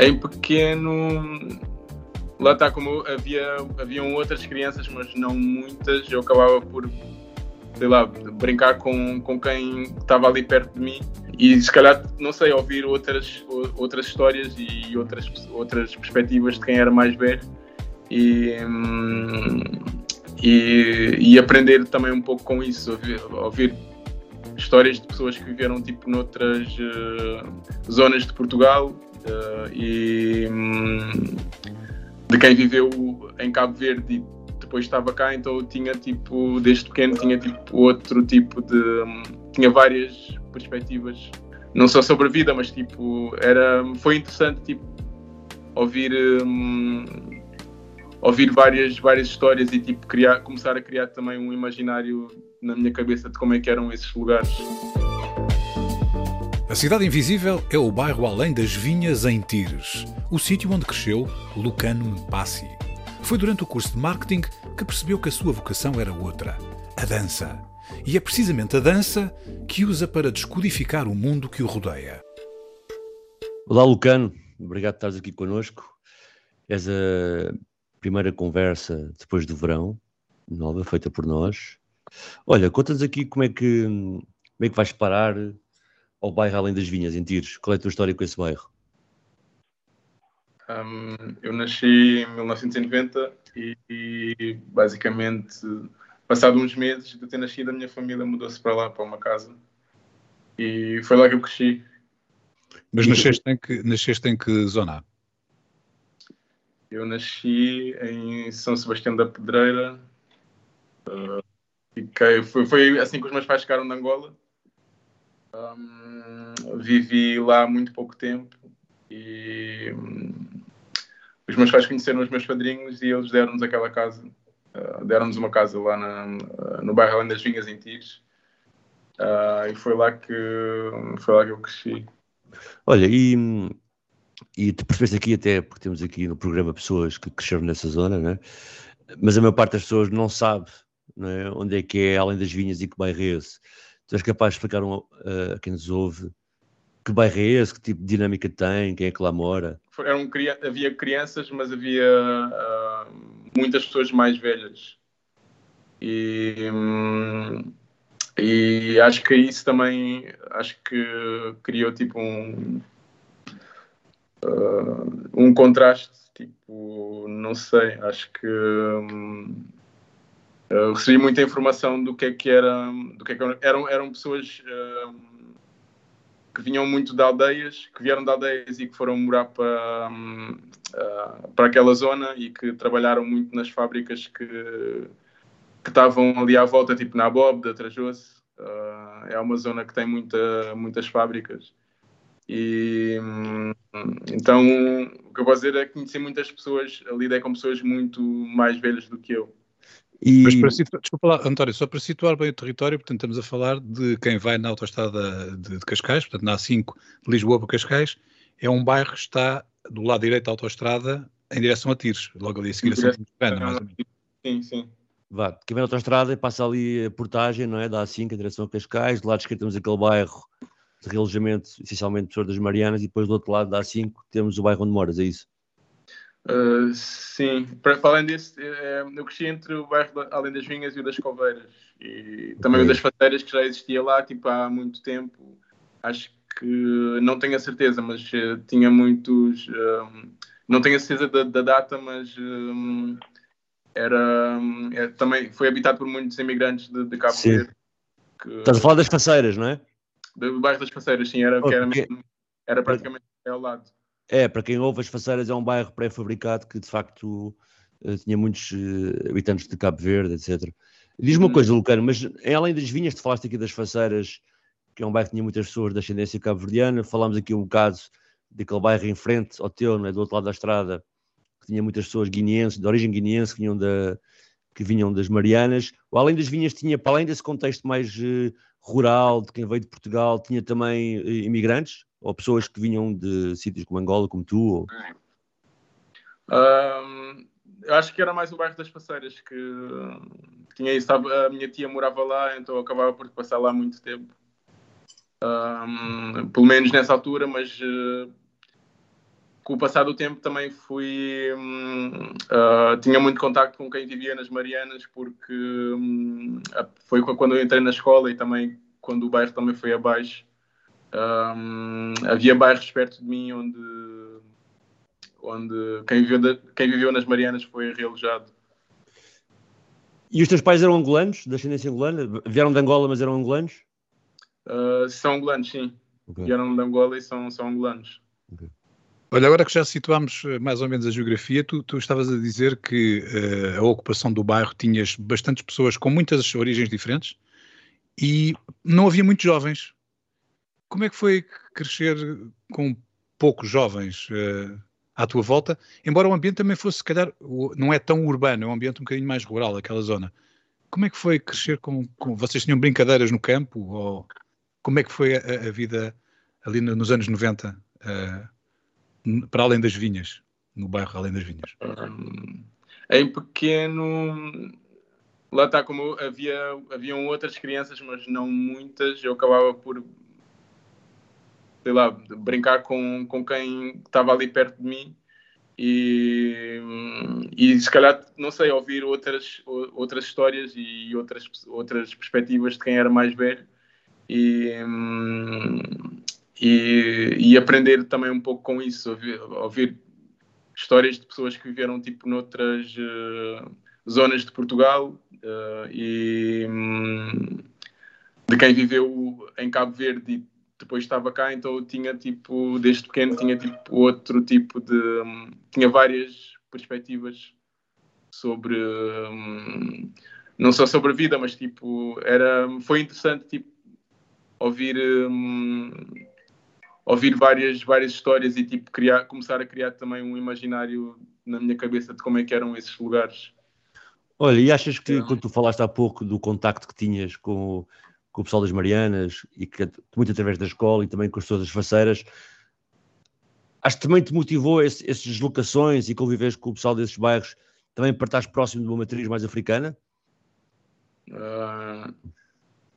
Em pequeno, lá está como havia haviam outras crianças, mas não muitas. Eu acabava por, sei lá, brincar com, com quem estava ali perto de mim. E se calhar, não sei, ouvir outras, outras histórias e outras, outras perspectivas de quem era mais velho. E, hum, e, e aprender também um pouco com isso, ouvir, ouvir histórias de pessoas que viveram tipo noutras uh, zonas de Portugal uh, e um, de quem viveu em Cabo Verde e depois estava cá, então eu tinha tipo, desde pequeno tinha tipo outro tipo de. Um, tinha várias perspectivas, não só sobre a vida, mas tipo, era, foi interessante tipo, ouvir. Um, ouvir várias, várias histórias e tipo, criar, começar a criar também um imaginário na minha cabeça de como é que eram esses lugares. A Cidade Invisível é o bairro além das vinhas em Tires, o sítio onde cresceu Lucano Mpassi. Foi durante o curso de marketing que percebeu que a sua vocação era outra, a dança. E é precisamente a dança que usa para descodificar o mundo que o rodeia. Olá, Lucano. Obrigado por estares aqui connosco. És a primeira conversa depois do verão, nova, feita por nós. Olha, conta-nos aqui como é que como é que vais parar ao bairro Além das Vinhas, em Tiros. Qual é a tua história com esse bairro? Um, eu nasci em 1990 e, e, basicamente, passado uns meses de ter nascido, a minha família mudou-se para lá, para uma casa. E foi lá que eu cresci. Mas nasceste em que, nasceste em que zona? Eu nasci em São Sebastião da Pedreira. Uh, fiquei, foi, foi, assim que os meus pais chegaram de Angola. Um, vivi lá muito pouco tempo e um, os meus pais conheceram os meus padrinhos e eles deram-nos aquela casa. Uh, deram-nos uma casa lá na, no bairro Além das Vinhas, em Tires. Uh, e foi lá, que, foi lá que eu cresci. Olha, e e te percebeste aqui até, porque temos aqui no programa pessoas que cresceram nessa zona, né? mas a maior parte das pessoas não sabe é? onde é que é, além das vinhas e que bairro é esse. Tu és capaz de explicar um, uh, a quem nos ouve que bairro é esse, que tipo de dinâmica tem, quem é que lá mora? Havia crianças, mas havia uh, muitas pessoas mais velhas. E, hum, e acho que isso também acho que criou tipo um, uh, um contraste, tipo, não sei, acho que um, uh, recebi muita informação do que é que era, do que, é que eram, eram pessoas uh, que vinham muito de aldeias, que vieram de aldeias e que foram morar para, um, para aquela zona e que trabalharam muito nas fábricas que, que estavam ali à volta, tipo na Bob, da Trajoso. é uma zona que tem muita, muitas fábricas. E hum, então o que eu posso dizer é que conheci muitas pessoas, lidei com pessoas muito mais velhas do que eu. E... Mas para situar, desculpa lá, António, só para situar bem o território, portanto, estamos a falar de quem vai na autoestrada de, de Cascais, portanto, na A5 de Lisboa para Cascais, é um bairro que está do lado direito da autoestrada em direção a Tires, logo ali a seguir a ou menos. Sim, sim. Vá, quem vem na autoestrada passa ali a portagem, não é? Da A5 em direção a Cascais, do lado esquerdo temos aquele bairro de realojamento, essencialmente pessoas das Marianas, e depois do outro lado da A5 temos o bairro onde moras, é isso? Uh, sim, para, para além disso, é, eu cresci entre o bairro da, Além das Vinhas e o das Coveiras, e também okay. o das Fateiras, que já existia lá tipo, há muito tempo. Acho que não tenho a certeza, mas uh, tinha muitos. Um, não tenho a certeza da, da data, mas um, era um, é, também foi habitado por muitos imigrantes de, de Cabo Verde. Estás a falar das faceiras, não é? do bairro das Faceiras, sim, era, era, mesmo, era praticamente ao lado. É, para quem ouve, as Faceiras é um bairro pré-fabricado que de facto eh, tinha muitos uh, habitantes de Cabo Verde, etc. Diz-me uma hum. coisa, Lucano, mas além das vinhas, tu falaste aqui das Faceiras, que é um bairro que tinha muitas pessoas da ascendência cabo-verdiana, falámos aqui um bocado daquele bairro em frente ao teu, é? do outro lado da estrada, que tinha muitas pessoas guineenses, de origem guineense, que vinham, da, que vinham das Marianas. O Além das Vinhas tinha, para além desse contexto mais uh, rural, de quem veio de Portugal, tinha também uh, imigrantes? Ou pessoas que vinham de sítios como Angola, como tu? Ou... Um, eu acho que era mais o bairro das Passeiras que, tinha isso. A minha tia morava lá, então eu acabava por passar lá muito tempo. Um, pelo menos nessa altura, mas uh, com o passar do tempo também fui. Um, uh, tinha muito contacto com quem vivia nas Marianas, porque um, foi quando eu entrei na escola e também quando o bairro também foi abaixo. Havia bairros perto de mim onde, onde quem, viveu de, quem viveu nas Marianas foi realojado. E os teus pais eram angolanos, de ascendência angolana? Vieram de Angola, mas eram angolanos? Uh, são angolanos, sim. Okay. Vieram de Angola e são, são angolanos. Okay. Olha, agora que já situámos eh, mais ou menos a geografia, tu, tu estavas a dizer que uh, a ocupação do bairro tinhas bastantes pessoas com muitas origens diferentes e não havia muitos jovens. Como é que foi crescer com poucos jovens uh, à tua volta? Embora o ambiente também fosse, se calhar, não é tão urbano, é um ambiente um bocadinho mais rural, aquela zona. Como é que foi crescer com, com vocês tinham brincadeiras no campo ou como é que foi a, a vida ali no, nos anos 90, uh, para além das vinhas, no bairro Além das Vinhas? Um, em pequeno, lá está, como havia, haviam outras crianças, mas não muitas, eu acabava por, sei lá, brincar com, com quem estava ali perto de mim e, e se calhar, não sei, ouvir outras, outras histórias e outras, outras perspectivas de quem era mais velho e, e, e, aprender também um pouco com isso, ouvir, ouvir, histórias de pessoas que viveram tipo noutras uh, zonas de Portugal uh, e um, de quem viveu em Cabo Verde depois estava cá, então tinha tipo, desde pequeno tinha tipo outro tipo de, um, tinha várias perspectivas sobre um, não só sobre a vida, mas tipo, era, foi interessante tipo ouvir um, ouvir várias várias histórias e tipo criar começar a criar também um imaginário na minha cabeça de como é que eram esses lugares. Olha e achas que quando tu falaste há pouco do contacto que tinhas com, com o pessoal das Marianas e que muito através da escola e também com as pessoas das faceiras acho que também te motivou esse, essas deslocações e conviveres com o pessoal desses bairros também para estar próximo de uma matriz mais africana? Uh,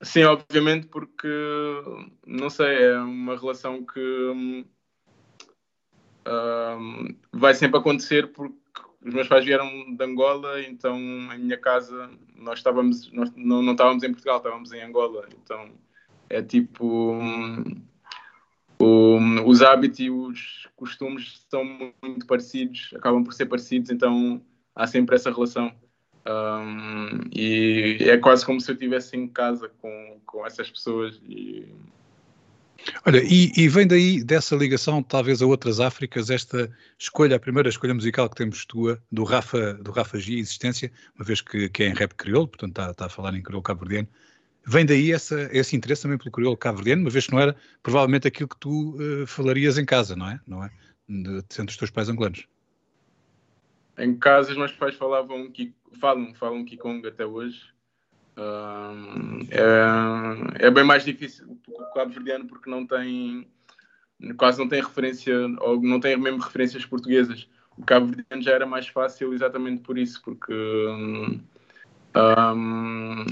Sim, obviamente, porque não sei, é uma relação que hum, vai sempre acontecer porque os meus pais vieram de Angola, então em minha casa nós estávamos, nós não, não estávamos em Portugal, estávamos em Angola, então é tipo um, um, os hábitos e os costumes são muito parecidos, acabam por ser parecidos, então há sempre essa relação. Um, e é quase como se eu estivesse em casa com, com essas pessoas. E... Olha, e, e, vem daí dessa ligação, talvez a outras Áfricas, esta escolha, a primeira escolha musical que temos tua, do Rafa, do Rafa G, Existência, uma vez que, que é em rap crioulo, portanto está, está a falar em crioulo cabo-verdiano. Vem daí essa, esse interesse também pelo crioulo cabo-verdiano, uma vez que não era provavelmente aquilo que tu uh, falarias em casa, não é? Não é? De, sendo os teus pais angolanos. Em casa, os meus pais falavam, falam, falam Kikong até hoje. É, é, bem mais difícil o cabo-verdiano porque não tem, quase não tem referência, ou não tem mesmo referências portuguesas. O cabo-verdiano já era mais fácil exatamente por isso, porque um,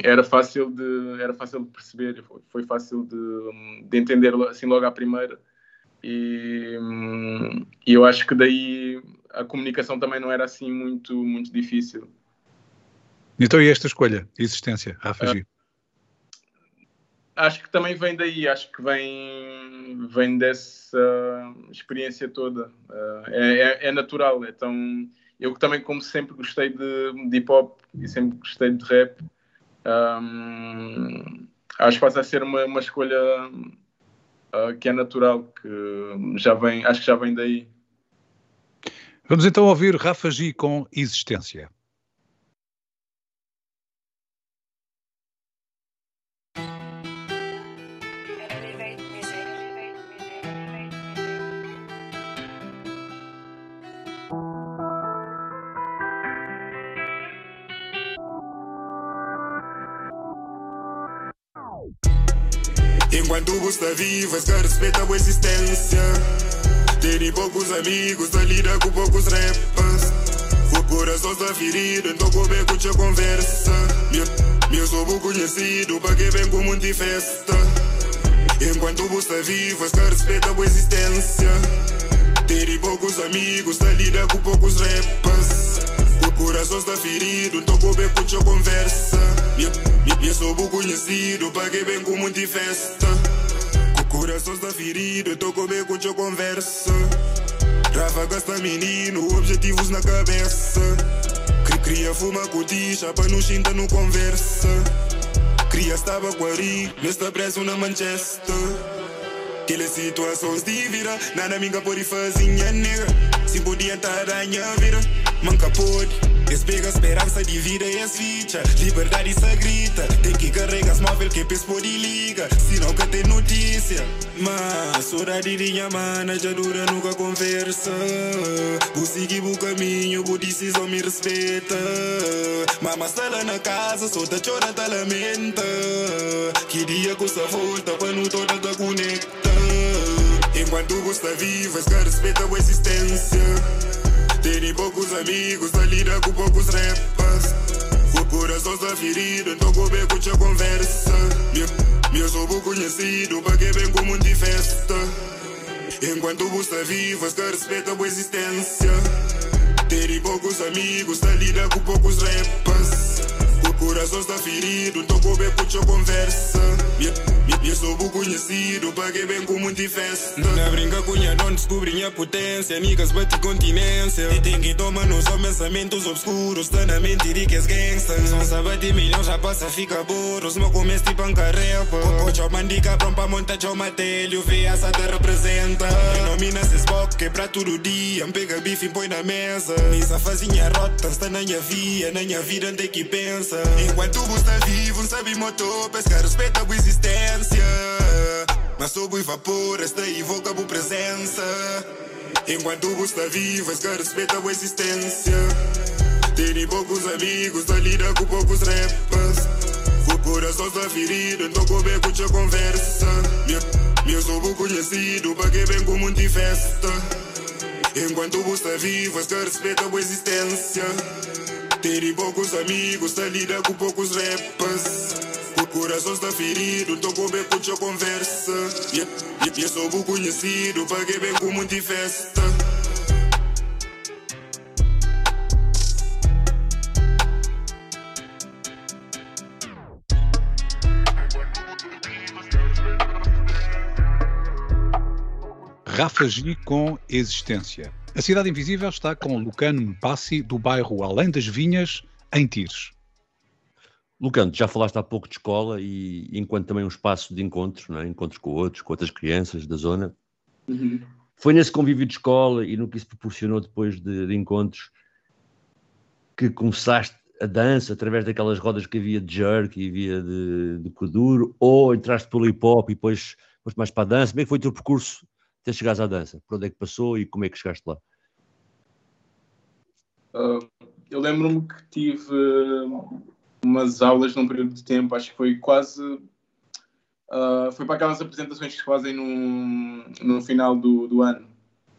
era, fácil de, era fácil de perceber, foi, fácil de, de entender assim logo à primeira. E, e eu acho que daí a comunicação também não era assim muito, muito difícil. Então, e esta escolha, existência, Rafa G? acho que também vem daí, acho que vem, vem dessa experiência toda. Uh, é, é, é, natural, então eu também, como sempre, gostei de, de hip hop e sempre gostei de rap, um, acho que passa a ser uma, uma escolha uh, que é natural, que já vem, acho que já vem daí. Vamos então ouvir Rafa G com Existência. Enquanto está vivo, es que respeita a existência. Tem poucos amigos, da lida com poucos rappers. O coração está ferido, então como é que conversa? Meu, sou conhecido, para que vem com muita festa. Enquanto está vivo, es que respeita a existência. Tem poucos amigos, da lida com poucos rappers. O coração está ferido, então como é que conversa? Meu sou conhecido, para que vem com muita festa. Coração está ferido, tô com medo de conversa. Rafa gasta menino, objetivos na cabeça. Cria fuma coticha, pra não xinda no conversa. Cria estava ari, nesta preso na Manchester. Aquelas situações de vida, nada minha pode fazer, nega. Se podia estar a minha vida, manca pode. Despega esperança de vida e as ficha Liberdade se grita Tem que carregar as móvel que pensa pode liga Se não que tem notícia Mas hora de minha mana já dura nunca conversa Vou seguir o caminho, vou decisão me respeita Mama lá na casa, só tá chora, tá lamenta Que dia que você volta, não toda tá conecta Enquanto você está que respeita a existência tem poucos amigos, tá lida com poucos rappers. O coração está ferido, então como é que conversa? Meu, meu sou conhecido, para que vem com muita festa. Enquanto você está vivo, es que respeita a existência. Tem poucos amigos, tá lida com poucos rappers. O coração está ferido, então como é que conversa? Eu sou o conhecido, paguei bem com muita festa. Na brinca cunha não descobri minha potência. Niggas bate continência. E tem que tomar não só pensamentos obscuros. Tá na mente de que és gangsta. Só sabe de milhão já passa, fica burros. Meu começo tipo ancarepa. Ocho mandica pronto pra montar tchau matelho. Vê essa te representa. Denomina se spock, quebra todo dia. Pega bife e põe na mesa. Essa fazinha rota, está na minha via. Na minha vida tem que pensa. Enquanto você está vivo, não sabe motor. Pescar respeita a existência. Mas sob o vapor, esta evoca a presença. Enquanto o está vivo, es que respeita a existência. Tem poucos amigos, tá lida com poucos rappers. O coração está ferido, então como é que conversa? Meu, sou conhecido, para vem com muita festa. Enquanto o está vivo, es que respeita a existência. Tem poucos amigos, tá lida com poucos rappers. O coração está ferido, tô com bem com conversa. E yeah, yeah, sou o conhecido, paguei bem com muita festa. Rafa G com Existência. A Cidade Invisível está com Lucano Mpassi, do bairro Além das Vinhas, em Tires. Lucano, já falaste há pouco de escola e enquanto também um espaço de encontro, é? encontros com outros, com outras crianças da zona. Uhum. Foi nesse convívio de escola e no que isso proporcionou depois de, de, encontros que começaste a dança através daquelas rodas que havia de jerk e havia de, de kuduro, ou entraste pelo hip hop e depois foste mais para a dança. Como é que foi o teu percurso até chegares à dança? Por onde é que passou e como é que chegaste lá? Uh, eu lembro-me que tive umas aulas num período de tempo, acho que foi quase. Uh, foi para aquelas apresentações que se fazem no, no final do, do ano.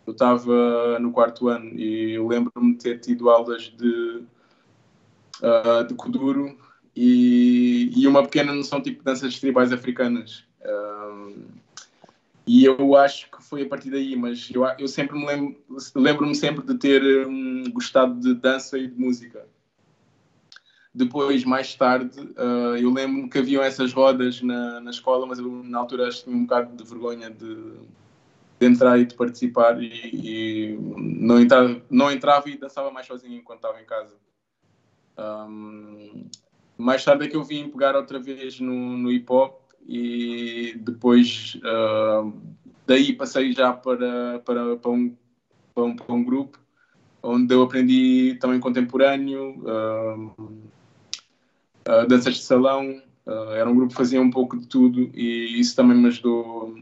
Eu estava no quarto ano e lembro-me de ter tido aulas de, uh, de Kuduro e, e uma pequena noção tipo de danças tribais africanas. Uh, e eu acho que foi a partir daí, mas eu, eu sempre me lembro, lembro-me sempre de ter um, gostado de dança e de música. Depois, mais tarde, uh, eu lembro-me que haviam essas rodas na, na escola, mas eu na altura tinha um bocado de vergonha de, de entrar e de participar e, e, não, entrava, não entrava e dançava mais sozinho enquanto estava em casa. Um, mais tarde é que eu vim pegar outra vez no, no hip hop e depois uh, daí passei já para, para, para, um, para, um, para um grupo onde eu aprendi também contemporâneo. Uh, uh, danças de salão, uh, era um grupo que fazia um pouco de tudo e isso também me ajudou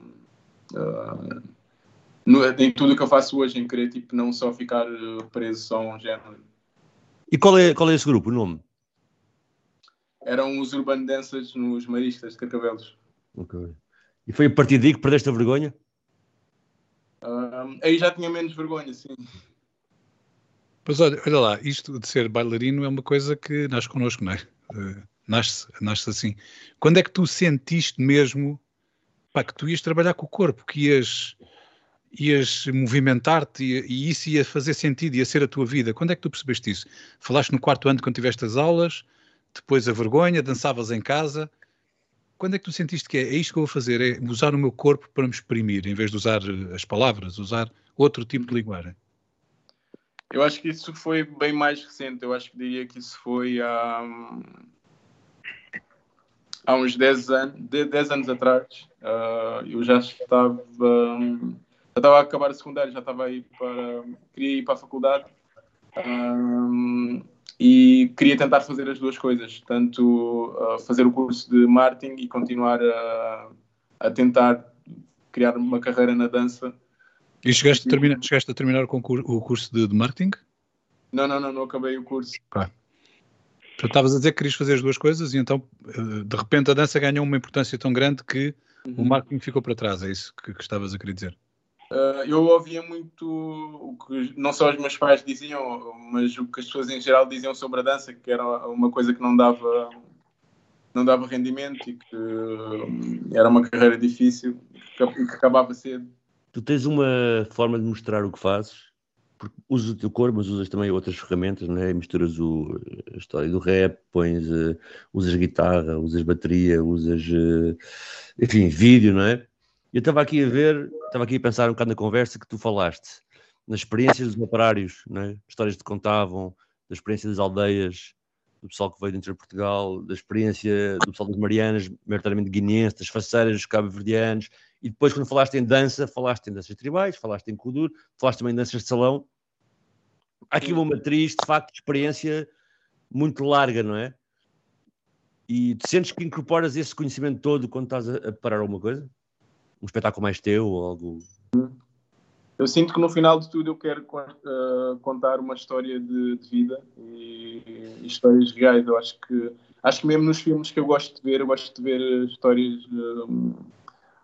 uh, no, em tudo o que eu faço hoje, em querer tipo, não só ficar preso só a um género. E qual é, qual é esse grupo, o nome? Eram os Urban Danças nos Maristas de Carcavelos. Ok. E foi a partir daí que perdeste a vergonha? Uh, aí já tinha menos vergonha, sim. Pois olha, olha lá, isto de ser bailarino é uma coisa que nasce connosco, não é? Uh, nasce, nasce assim. Quando é que tu sentiste mesmo pá, que tu ias trabalhar com o corpo, que ias, ias movimentar-te e, e, isso ia fazer sentido, ia ser a tua vida? Quando é que tu percebeste isso? Falaste no quarto ano quando tiveste as aulas, depois a vergonha, dançavas em casa. Quando é que tu sentiste que é, é isto que eu vou fazer? É usar o meu corpo para me exprimir, em vez de usar eh, as palavras, usar outro tipo de linguagem? Eu acho que isso foi bem mais recente. Eu acho que diria que isso foi há, há uns 10 anos, 10 anos atrás. Uh, eu já estava, já estava a acabar a secundária, já estava aí para. queria ir para a faculdade. Um, e queria tentar fazer as duas coisas, tanto uh, fazer o curso de marketing e continuar a, a tentar criar uma carreira na dança e chegaste a terminar, chegaste a terminar com o curso de, de marketing? Não, não, não, não acabei o curso. Okay. Tu estavas a dizer que querias fazer as duas coisas e então, eh, de repente, a dança ganhou uma importância tão grande que uhum. o marketing ficou para trás. É isso que, que estavas a querer dizer? Uh, eu ouvia muito o que não só os meus pais diziam, mas o que as pessoas em geral diziam sobre a dança, que era uma coisa que não dava não dava rendimento e que hum, era uma carreira difícil e que acabava cedo tu tens uma forma de mostrar o que fazes, porque usas o teu corpo, mas usas também outras ferramentas, não é? Misturas o, a história do rap, pões, uh, usas guitarra, usas bateria, usas, uh, enfim, vídeo, não é? Eu estava aqui a ver, estava aqui a pensar um bocado na conversa que tu falaste, nas experiências dos operários, não é? Histórias que te contavam, da experiência das aldeias, do pessoal que veio dentro de Portugal, da experiência do pessoal das Marianas, maioritariamente guineenses, das faceiras dos cabo-verdianos, e depois quando falaste em dança, falaste em danças tribais, falaste em kudur, falaste também em danças de salão. Há aqui uma matriz, de facto, de experiência muito larga, não é? E tu sentes que incorporas esse conhecimento todo quando estás a, preparar alguma coisa? Um espetáculo mais teu ou algo... Eu sinto que no final de tudo eu quero uh, contar uma história de, de vida e, e, histórias reais. Eu acho que acho que mesmo nos filmes que eu gosto de ver, eu gosto de ver histórias, uh,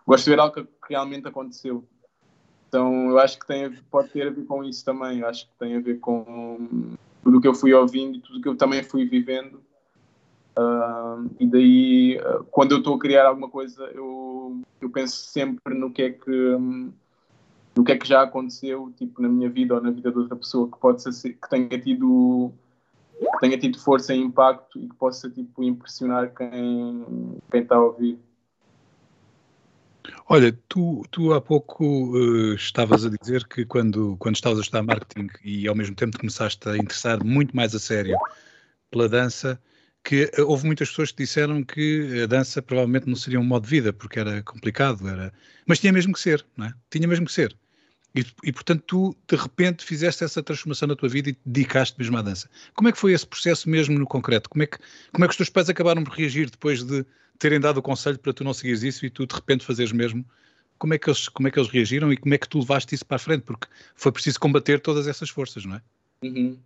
gosto de ver algo que realmente aconteceu. Então eu acho que tem, pode ter a ver com isso também. Eu acho que tem a ver com tudo o que eu fui ouvindo tudo o que eu também fui vivendo. Uh, e daí, quando eu estou a criar alguma coisa, eu, eu penso sempre no que é que. Um, do que é que já aconteceu tipo na minha vida ou na vida de outra pessoa que pode ser que tenha tido que tenha tido força e impacto e que possa tipo impressionar quem quem está a ouvir Olha, tu, tu há pouco uh, estavas a dizer que quando, quando estavas a estudar marketing e ao mesmo tempo começaste a interessar muito mais a sério pela dança, que uh, houve muitas pessoas que disseram que a dança provavelmente não seria um modo de vida, porque era complicado, era... mas tinha mesmo que ser, não é? Tinha mesmo que ser. E, e, portanto, tu de repente fizeste essa transformação na tua vida e te dedicaste mesmo à dança. Como é que foi esse processo mesmo no concreto? Como é que, como é que os teus pais acabaram por reagir depois de terem dado o conselho para tu não seguires isso e tu de repente fazeres mesmo? Como é, que eles, como é que eles reagiram e como é que tu levaste isso para a frente? Porque foi preciso combater todas essas forças, não é? Uhum.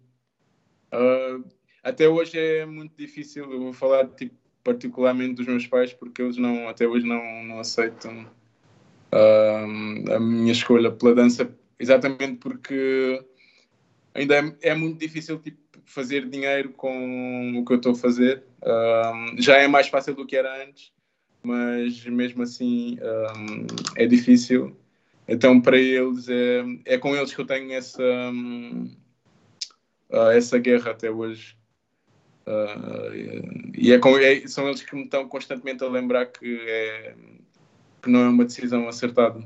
Uh, até hoje é muito difícil. Eu vou falar tipo, particularmente dos meus pais, porque eles não, até hoje não, não aceitam uh, a minha escolha pela dança, exatamente porque ainda é, é muito difícil tipo, fazer dinheiro com o que eu estou a fazer. Uh, já é mais fácil do que era antes, mas mesmo assim um, é difícil. Então, para eles, é, é com eles que eu tenho essa, um, uh, essa guerra até hoje. Uh, e é com, é, são eles que me estão constantemente a lembrar que é, que não é uma decisão acertada.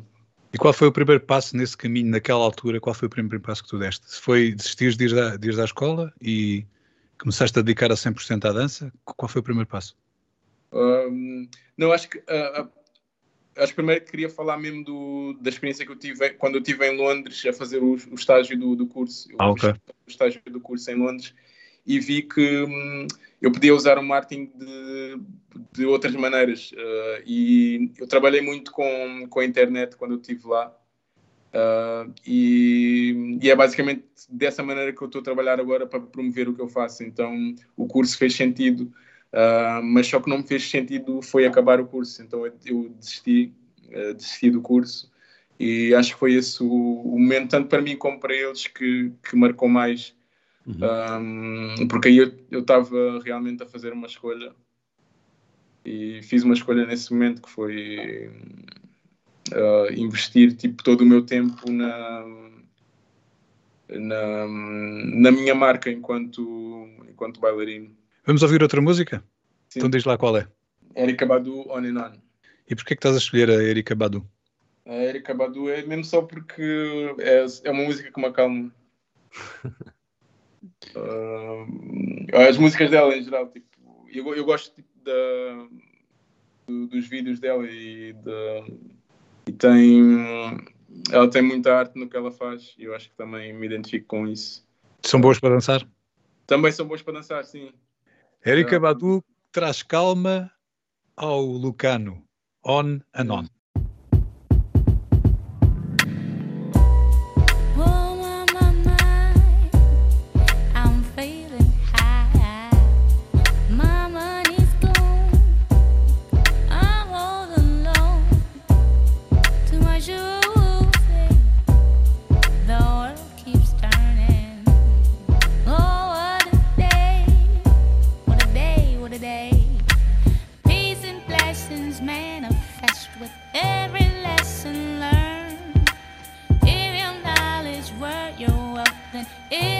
E qual foi o primeiro passo nesse caminho, naquela altura? Qual foi o primeiro passo que tu deste? Se foi desistir de ir, à, de ir à escola e começaste a dedicar a 100% à dança? Qual foi o primeiro passo? Um, não, acho que. Uh, acho que primeiro queria falar mesmo do, da experiência que eu tive quando eu estive em Londres a fazer o, o estágio do, do curso. Eu ah, ok. O estágio do curso em Londres e vi que hum, eu podia usar o marketing de, de outras maneiras. Uh, e eu trabalhei muito com, com a internet quando eu estive lá. Uh, e, e, é basicamente dessa maneira que eu estou a trabalhar agora para promover o que eu faço. Então o curso fez sentido, uh, mas só que não me fez sentido foi acabar o curso. Então eu, eu desisti uh, desisti do curso e acho que foi esse o, o, momento, tanto para mim como para eles, que, que marcou mais. Uhum. Um, porque aí eu estava realmente a fazer uma escolha e fiz uma escolha nesse momento que foi uh, investir tipo, todo o meu tempo na, na, na minha marca enquanto, enquanto bailarino. Vamos ouvir outra música? Sim. Então diz lá qual é. Erika Badu, On and On. E porquê que estás a escolher a Erika Badu? A Erika Badu é mesmo só porque é, é uma música que me acalma. uh, as músicas dela em geral, tipo, eu, eu gosto tipo, da, do, dos vídeos dela e, de, e tem ela tem muita arte no que ela faz e eu acho que também me identifico com isso. São boas para dançar? Também são boas para dançar, sim. Érica Badu traz calma ao Lucano. On and on. manifest with every lesson learned. If your knowledge were your wealth, then it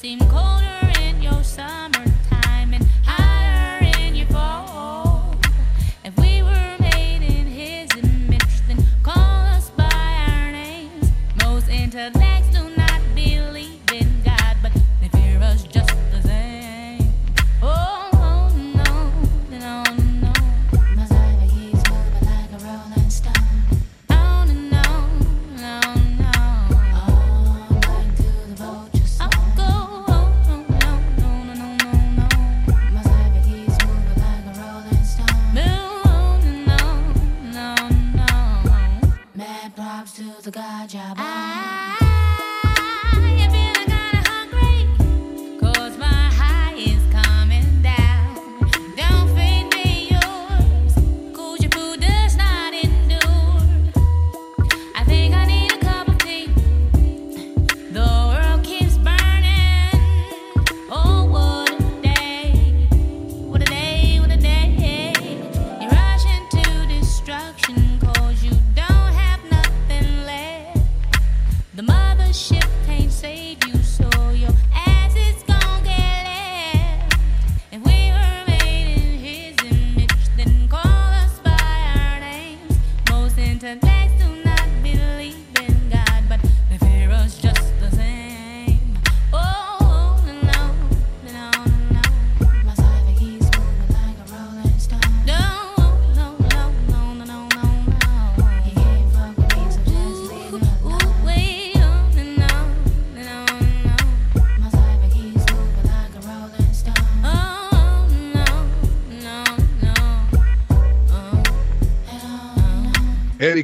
seem colder in your summer.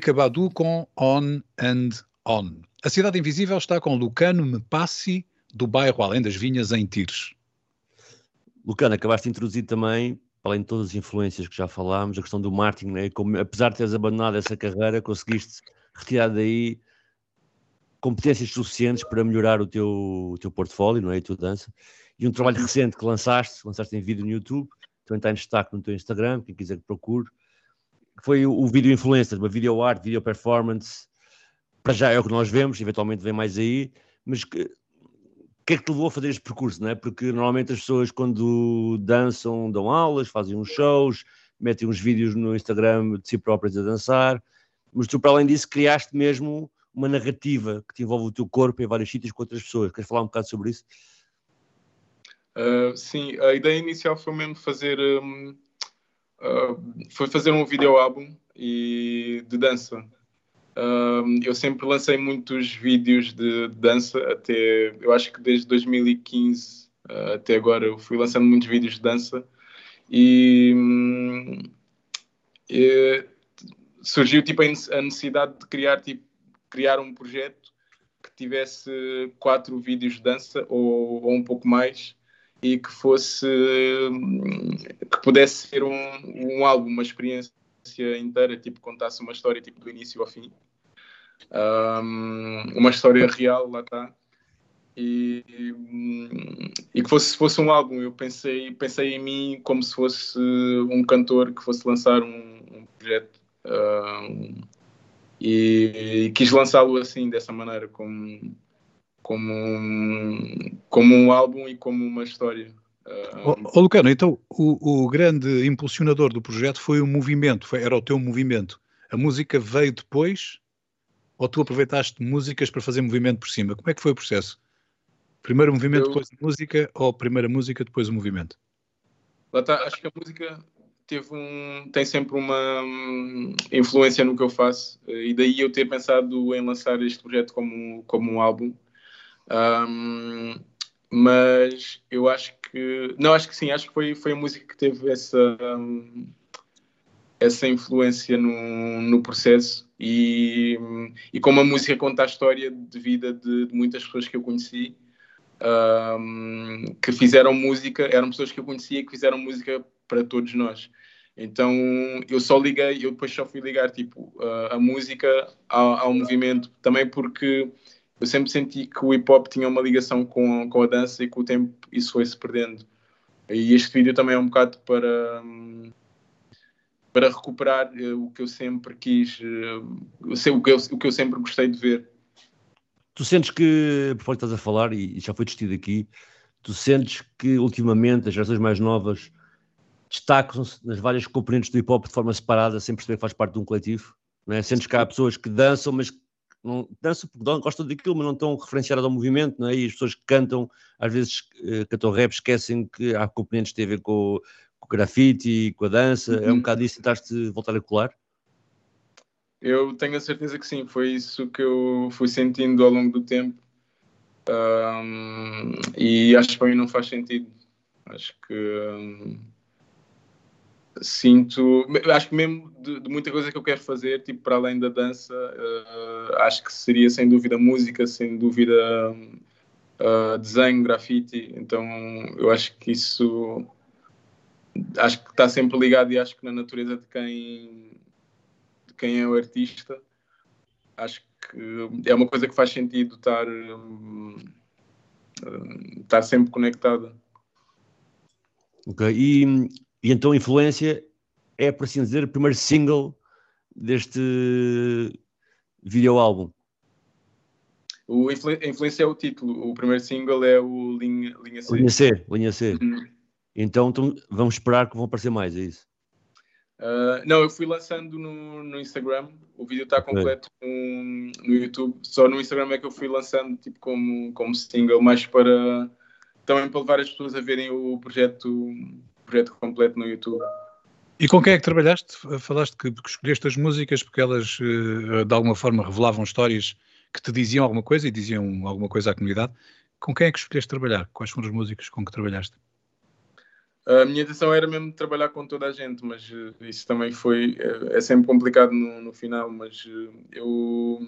Erika Badu com On and On. A Cidade Invisível está com Lucano Mepassi, do bairro Além das Vinhas, em Tires. Lucano, acabaste de introduzir também, além de todas as influências que já falámos, a questão do marketing, né? Como, apesar de teres abandonado essa carreira, conseguiste retirar daí competências suficientes para melhorar o teu, o teu portfólio, não é? A tua dança. E um trabalho recente que lançaste, lançaste em vídeo no YouTube, também está em destaque no teu Instagram, quem quiser que procure, foi o, vídeo influencer, uma video art, video performance, para já é o que nós vemos, eventualmente vem mais aí, mas que, o que é que te levou a fazer este percurso, não é? Porque normalmente as pessoas quando dançam, dão aulas, fazem uns shows, metem uns vídeos no Instagram de si próprias a dançar, mas tu para além disso criaste mesmo uma narrativa que te envolve o teu corpo em vários sítios com outras pessoas. Queres falar um bocado sobre isso? Uh, sim, a ideia inicial foi mesmo fazer um, uh, foi fazer um vídeo álbum e de dança. Uh, eu sempre lancei muitos vídeos de, de, dança até eu acho que desde 2015 até agora eu fui lançando muitos vídeos de dança e, um, e surgiu tipo a necessidade de criar tipo criar um projeto que tivesse quatro vídeos de dança ou, ou um pouco mais e que fosse que pudesse ser um, um álbum, uma experiência inteira, tipo contasse uma história tipo do início ao fim, um, uma história real, lá está. E, e que fosse, fosse um álbum, eu pensei, pensei em mim como se fosse um cantor que fosse lançar um, um projeto um, e, e quis lançá-lo assim, dessa maneira, como, como, um, como um álbum e como uma história. Uh, oh, Lucano, então o, o, grande impulsionador do projeto foi o movimento, foi, era o teu movimento. A música veio depois ou tu aproveitaste músicas para fazer movimento por cima? Como é que foi o processo? Primeiro o movimento, eu... depois a música ou primeira música, depois o movimento? Lá está, acho que a música teve um, tem sempre uma um, influência no que eu faço e daí eu ter pensado em lançar este projeto como, como um álbum. Um, mas eu acho que não acho que sim, acho que foi, foi a música que teve essa um, essa influência no, no processo e, e como a música conta a história de vida de, de muitas pessoas que eu conheci um, que fizeram música, eram pessoas que eu conhecia que fizeram música para todos nós. Então eu só liguei, eu depois só fui ligar tipo a, a música ao, ao, movimento, também porque eu sempre senti que o hip hop tinha uma ligação com, com a dança e com o tempo isso foi se perdendo. E este vídeo também é um bocado para para recuperar uh, o que eu sempre quis, uh, o, que eu, o que eu sempre gostei de ver. Tu sentes que, por que estás a falar, e já foi discutido aqui, tu sentes que ultimamente as gerações mais novas destacam-se nas várias componentes do hip hop de forma separada, sem perceber que faz parte de um coletivo? Não é? Sentes que há pessoas que dançam, mas não dançam porque gostam daquilo, mas não estão referenciadas ao movimento, não é? E as pessoas que cantam, às vezes uh, cantam rap, esquecem que há componentes que têm a ver com, com o grafite, com a dança. Uhum. É um bocado isso, tentaste voltar a colar? Eu tenho a certeza que sim, foi isso que eu fui sentindo ao longo do tempo. Um, e acho que para mim não faz sentido. Acho que um, sinto, acho que mesmo de, de, muita coisa que eu quero fazer, tipo para além da dança, uh, acho que seria sem dúvida música, sem dúvida uh, desenho, grafite. Então eu acho que isso acho que está sempre ligado e acho que na natureza de quem de quem é o artista acho que é uma coisa que faz sentido estar um, estar sempre conectada. Ok, e e então Influência é, por assim dizer, o primeiro single deste vídeo álbum. O Influência é o título, o primeiro single é o Linha, linha C. Linha C, linha C. Uhum. Então, então, vamos esperar que vão aparecer mais, é isso? Uh, não, eu fui lançando no, no Instagram, o vídeo está completo no, no YouTube, só no Instagram é que eu fui lançando tipo como, como single, mais para também para levar as pessoas a verem o projeto projeto completo no YouTube. E com quem é que trabalhaste? Falaste que, que escolheste as músicas porque elas eh, de alguma forma revelavam histórias que te diziam alguma coisa e diziam alguma coisa à comunidade. Com quem é que escolheste trabalhar? Quais foram as músicas com que trabalhaste? A minha intenção era mesmo trabalhar com toda a gente, mas uh, isso também foi. Uh, é sempre complicado no, no final, mas uh, eu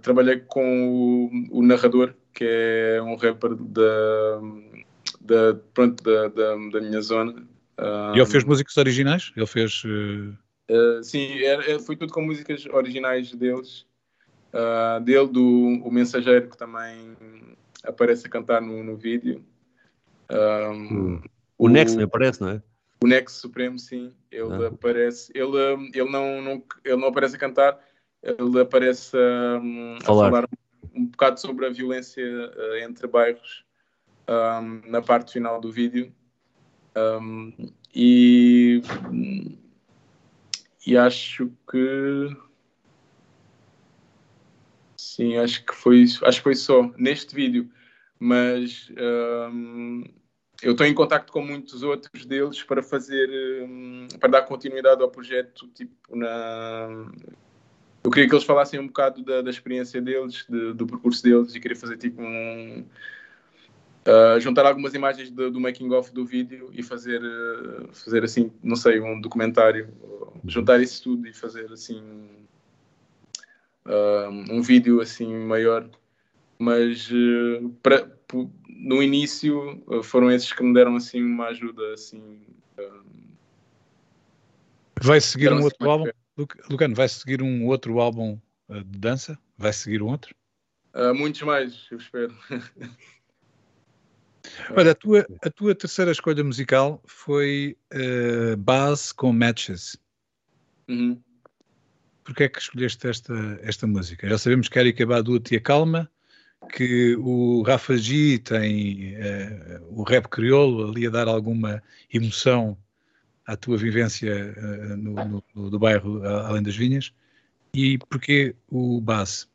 trabalhei com o, o, narrador, que é um rapper da da, pronto, da, da, da minha zona. E ele fez músicas originais? Ele fez. Uh... Uh, sim, era, foi tudo com músicas originais deles. Uh, dele, do o Mensageiro, que também aparece a cantar no, no vídeo. Um, hum. o, o Nex aparece, não é? O Nex Supremo, sim. Ele ah. aparece. Ele, ele, não, não, ele não aparece a cantar, ele aparece um, a falar um bocado sobre a violência uh, entre bairros um, na parte final do vídeo. Um, e, e acho que sim, acho que foi acho que foi só neste vídeo, mas um, eu estou em contato com muitos outros deles para fazer para dar continuidade ao projeto tipo na eu queria que eles falassem um bocado da, da experiência deles, de, do percurso deles, e queria fazer tipo um. Uh, juntar algumas imagens do, do making of do vídeo e fazer, uh, fazer assim, não sei, um documentário, juntar isso tudo e fazer assim uh, um vídeo assim maior. Mas pra, no início foram esses que me deram assim uma ajuda assim. Vai seguir um assim, outro álbum? Lucano, vai seguir um outro álbum de dança? Vai seguir um outro? Uh, muitos mais, eu espero. Olha, a tua, a tua terceira escolha musical foi uh, Base com Matches. Uhum. Porquê é que escolheste esta, esta música? Já sabemos que Erika Badu te acalma, que o Rafa G tem uh, o rap crioulo ali a dar alguma emoção à tua vivência uh, no, no, no, do bairro Além das Vinhas e porquê o base?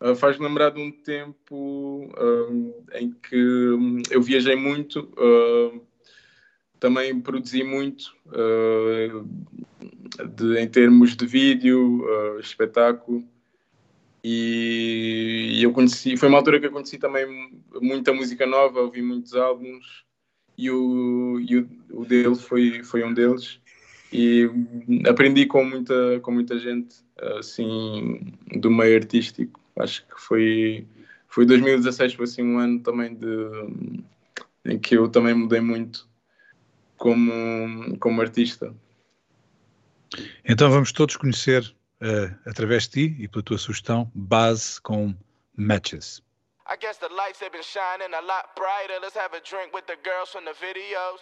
Uh, faz lembrar de um tempo uh, em que um, eu viajei muito, também produzi muito de, em termos de vídeo, espetáculo. E, e eu conheci, foi uma altura que eu conheci também muita música nova, ouvi muitos álbuns, e o, e o, o dele foi, foi um deles. E aprendi com muita, com muita gente assim do meio artístico. Acho que foi, foi 2016, foi assim um ano também de, em que eu também mudei muito como, como artista. Então vamos todos conhecer, uh, através de ti e pela tua sugestão, base com Matches. I guess the lights have been shining a lot brighter. Let's have a drink with the girls from the videos.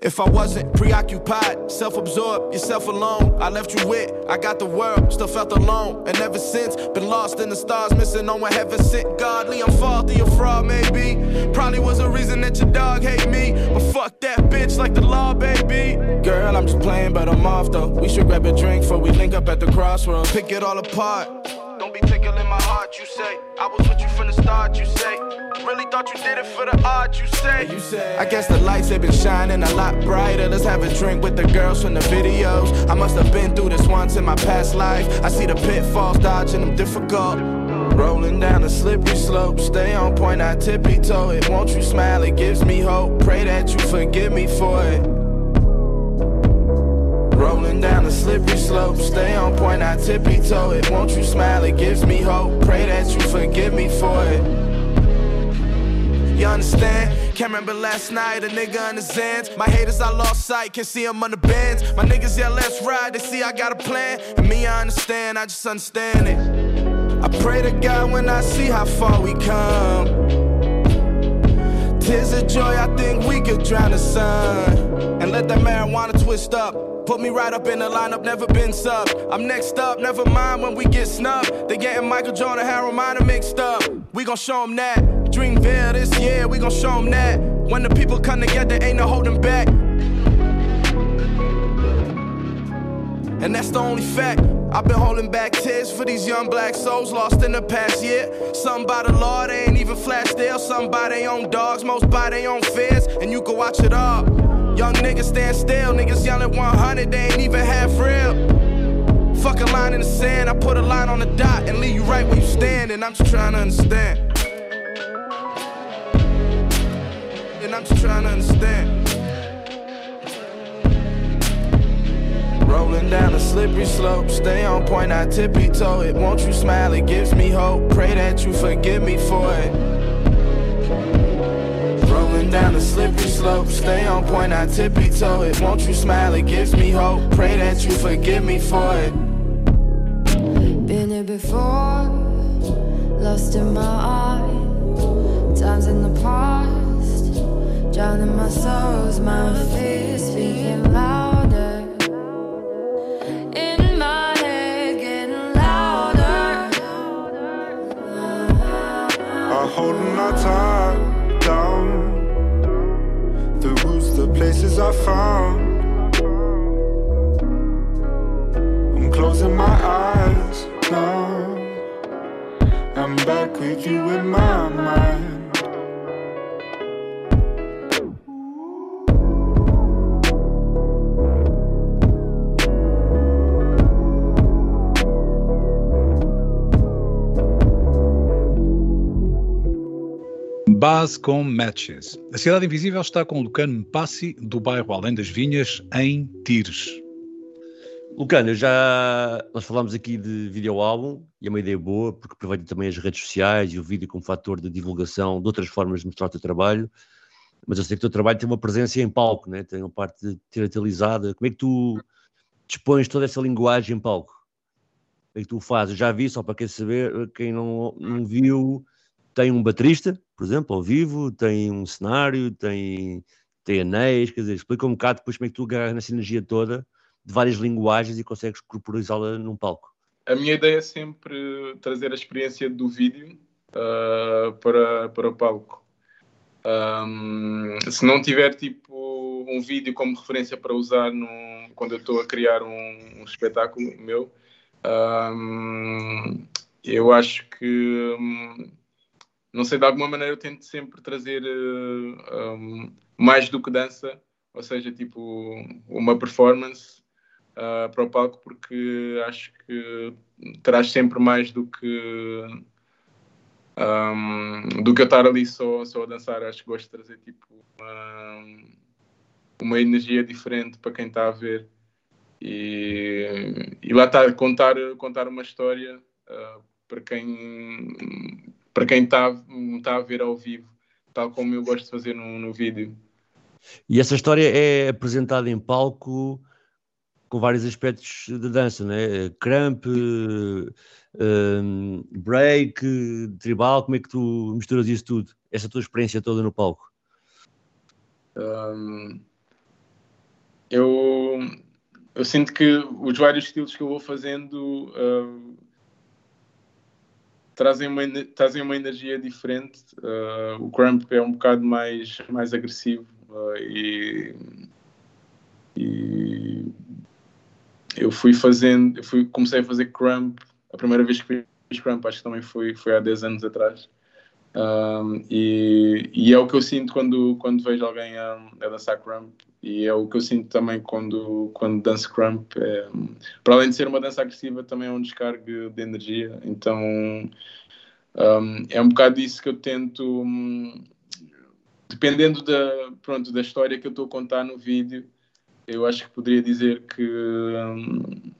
If I wasn't preoccupied, self absorbed, yourself alone, I left you with, I got the world, still felt alone. And ever since, been lost in the stars, missing on what heaven sent. Godly, I'm faulty, a fraud, maybe. Probably was a reason that your dog hate me. But fuck that bitch like the law, baby. Girl, I'm just playing, but I'm off though. We should grab a drink before we link up at the crossroads. Pick it all apart. Don't be tickling my heart, you say. I was with you from the start, you say really thought you did it for the art, you say. You say. I guess the lights have been shining a lot brighter. Let's have a drink with the girls from the videos. I must have been through this once in my past life. I see the pitfalls, dodging them difficult. Rolling down a slippery slope, stay on point, I tippy toe it. Won't you smile? It gives me hope. Pray that you forgive me for it. Rolling down a slippery slope, stay on point, I tippy toe it. Won't you smile? It gives me hope. Pray that you forgive me for it. Can't remember last night, a nigga on the Zans. My haters, I lost sight, can't see them on the bends. My niggas, yeah, let's ride, they see I got a plan. And me, I understand, I just understand it. I pray to God when I see how far we come. Tears of joy, I think we could drown the sun. And let that marijuana twist up. Put me right up in the lineup, never been sub. I'm next up, never mind when we get snubbed. They getting Michael Jordan, Harold Miner mixed up. We gon' show them that. Dreamville this year, we gon' show them that. When the people come together, ain't no holding back. And that's the only fact. I've been holding back tears for these young black souls lost in the past year. Some by the law, they ain't even flash still. Some by their own dogs, most by their own fears. And you can watch it all. Young niggas stand still, niggas yelling 100, they ain't even half real. Fuck a line in the sand, I put a line on the dot and leave you right where you stand. And I'm just trying to understand. I'm just trying to understand. Rolling down a slippery slope, stay on point, I tippy toe it. Won't you smile? It gives me hope. Pray that you forgive me for it. Rolling down a slippery slope, stay on point, I tippy toe it. Won't you smile? It gives me hope. Pray that you forgive me for it. Been here before, lost in my eyes. Times in the past, drowning my sorrows, my fears speaking louder. In my head, getting louder. are holding our time down. The roots, the places I found. I'm closing my eyes now. I'm back with you in my mind. Base com Matches. A Cidade Invisível está com Lucano Passi, do bairro Além das Vinhas, em Tires. Lucano, já nós falámos aqui de videoálbum e é uma ideia boa porque aproveita também as redes sociais e o vídeo como fator de divulgação de outras formas de mostrar o teu trabalho. Mas eu sei que o teu trabalho tem uma presença em palco, né? tem uma parte teatralizada. Como é que tu dispões toda essa linguagem em palco? Como é que tu fazes? Já vi, só para quem saber, quem não, não viu, tem um baterista, por exemplo, ao vivo, tem um cenário, tem, tem anéis, quer dizer, explica um bocado depois como é que tu agarras nessa energia toda de várias linguagens e consegues corporizá-la num palco. A minha ideia é sempre trazer a experiência do vídeo uh, para, para o palco. Um, se não tiver tipo um vídeo como referência para usar num, quando eu estou a criar um, um espetáculo meu, um, eu acho que um, não sei, de alguma maneira eu tento sempre trazer uh, um, mais do que dança, ou seja, tipo uma performance uh, para o palco, porque acho que traz sempre mais do que um, do que eu estar ali só, só a dançar. Acho que gosto de trazer tipo uma, uma energia diferente para quem está a ver. E, e lá está, contar, contar uma história uh, para quem para quem está tá a ver ao vivo, tal como eu gosto de fazer no, no vídeo. E essa história é apresentada em palco com vários aspectos de dança, né? Cramp, um, break, tribal, como é que tu misturas isso tudo? Essa tua experiência toda no palco? Um, eu, eu sinto que os vários estilos que eu vou fazendo uh, trazem uma, trazem uma energia diferente. Uh, o Crump é um bocado mais, mais agressivo uh, e, e, eu fui fazendo, eu fui, comecei a fazer Crump, a primeira vez que fiz Crump acho que também foi, foi há 10 anos atrás. Um, e, e, é o que eu sinto quando, quando vejo alguém a, a, dançar crump. E é o que eu sinto também quando, quando danço crump. É, para além de ser uma dança agressiva também é um descargue de energia. Então um, é um bocado disso que eu tento um, dependendo da, pronto, da história que eu estou a contar no vídeo eu acho que poderia dizer que hum,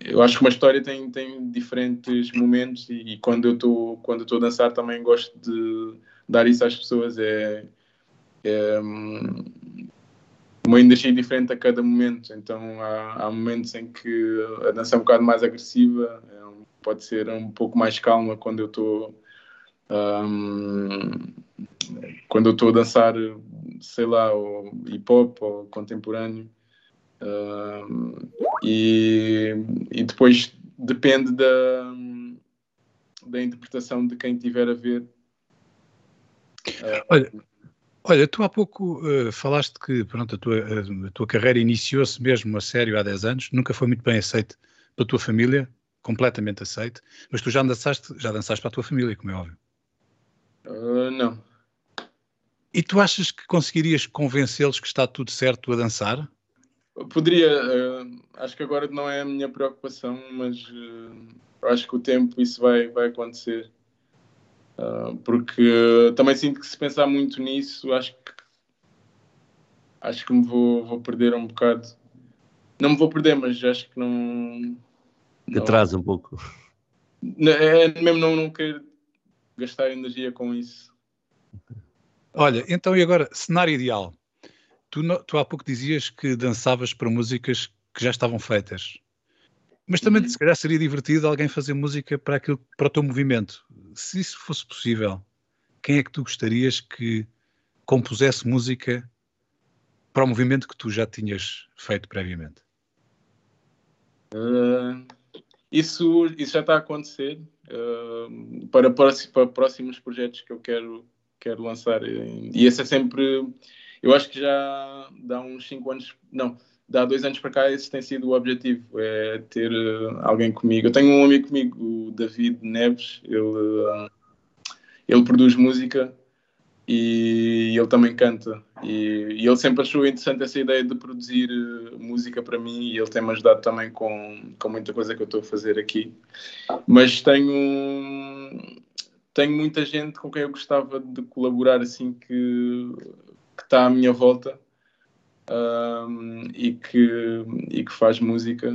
eu acho que uma história tem, tem diferentes momentos e, e quando eu estou quando estou a dançar também gosto de dar isso às pessoas. É, é hum, uma energia diferente a cada momento. Então há, há, momentos em que a dança é um bocado mais agressiva é pode ser um pouco mais calma quando eu estou um, quando eu estou a dançar sei lá hip hop ou contemporâneo Uh, e, e depois depende da, da interpretação de quem estiver a ver. Uh, olha, olha, tu há pouco uh, falaste que pronto, a, tua, a tua carreira iniciou-se mesmo a sério há 10 anos, nunca foi muito bem aceite pela tua família, completamente aceite, mas tu já dançaste, já dançaste para a tua família, como é óbvio. Uh, não. E tu achas que conseguirias convencê-los que está tudo certo a dançar? Poderia, uh, acho que agora não é a minha preocupação, mas uh, acho que o tempo isso vai, vai acontecer. Uh, porque também sinto que se pensar muito nisso, acho que acho que me vou, vou perder um bocado. não me vou perder, mas acho que não. Que atrasa um pouco. É mesmo não, não querer gastar energia com isso. Olha, então e agora, cenário ideal? Tu, tu há pouco dizias que dançavas para músicas que já estavam feitas. Mas também, uhum. se calhar, seria divertido alguém fazer música para, aquilo, para o teu movimento. Se isso fosse possível, quem é que tu gostarias que compusesse música para o movimento que tu já tinhas feito previamente? Uh, isso, isso já está a acontecer uh, para, para, próximos projetos que eu quero, quero lançar. E esse é sempre. Eu acho que já dá uns 5 anos. Não, dá dois anos para cá, esse tem sido o objetivo: é ter uh, alguém comigo. Eu tenho um amigo comigo, o David Neves, ele, ele produz música e ele também canta. E, e, ele sempre achou interessante essa ideia de produzir uh, música para mim e ele tem-me ajudado também com, com muita coisa que eu estou a fazer aqui. Mas tenho, tenho muita gente com quem eu gostava de colaborar assim que, que está à minha volta um, e, que, e que faz música.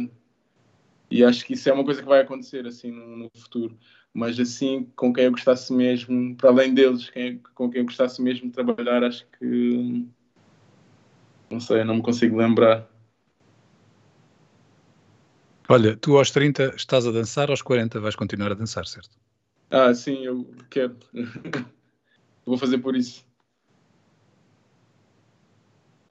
E acho que isso é uma coisa que vai acontecer assim no, no futuro mas assim com quem eu gostasse mesmo, para além deles, quem, com quem eu gostasse mesmo de trabalhar, acho que não sei, não me consigo lembrar. Olha, tu aos 30 estás a dançar, aos 40 vais continuar a dançar, certo? Ah, sim, eu quero. Vou fazer por isso.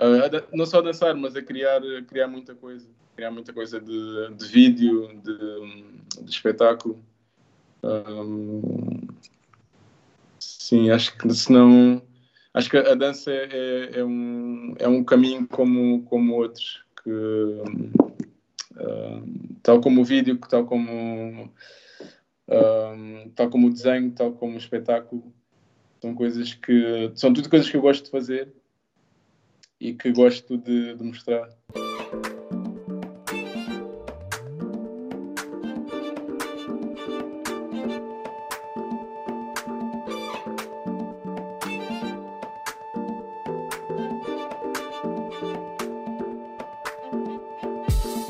Uh, não só a dançar, mas a criar, a criar muita coisa. Criar muita coisa de, de vídeo, de, de espetáculo. Um, sim, acho que senão acho que a dança é, é, é, um, é um caminho como, como outros que tal como o vídeo, tal como tal como o desenho, tal como o espetáculo são coisas que são tudo coisas que eu gosto de fazer e que gosto de, de mostrar.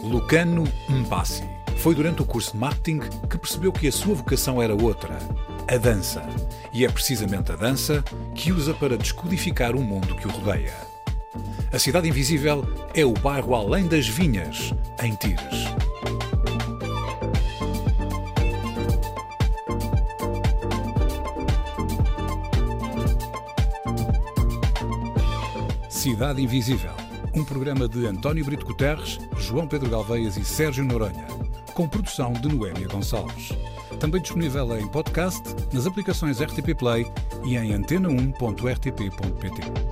Lucano Mbassi. Foi durante o curso de marketing que percebeu que a sua vocação era outra, a dança. E é precisamente a dança que usa para descodificar o mundo que o rodeia. A Cidade Invisível é o bairro além das vinhas, em Tires. Cidade Invisível um programa de António Brito Guterres, João Pedro Galveias e Sérgio Noronha, com produção de Noémia Gonçalves. Também disponível em podcast, nas aplicações RTP Play e em antena1.rtp.pt.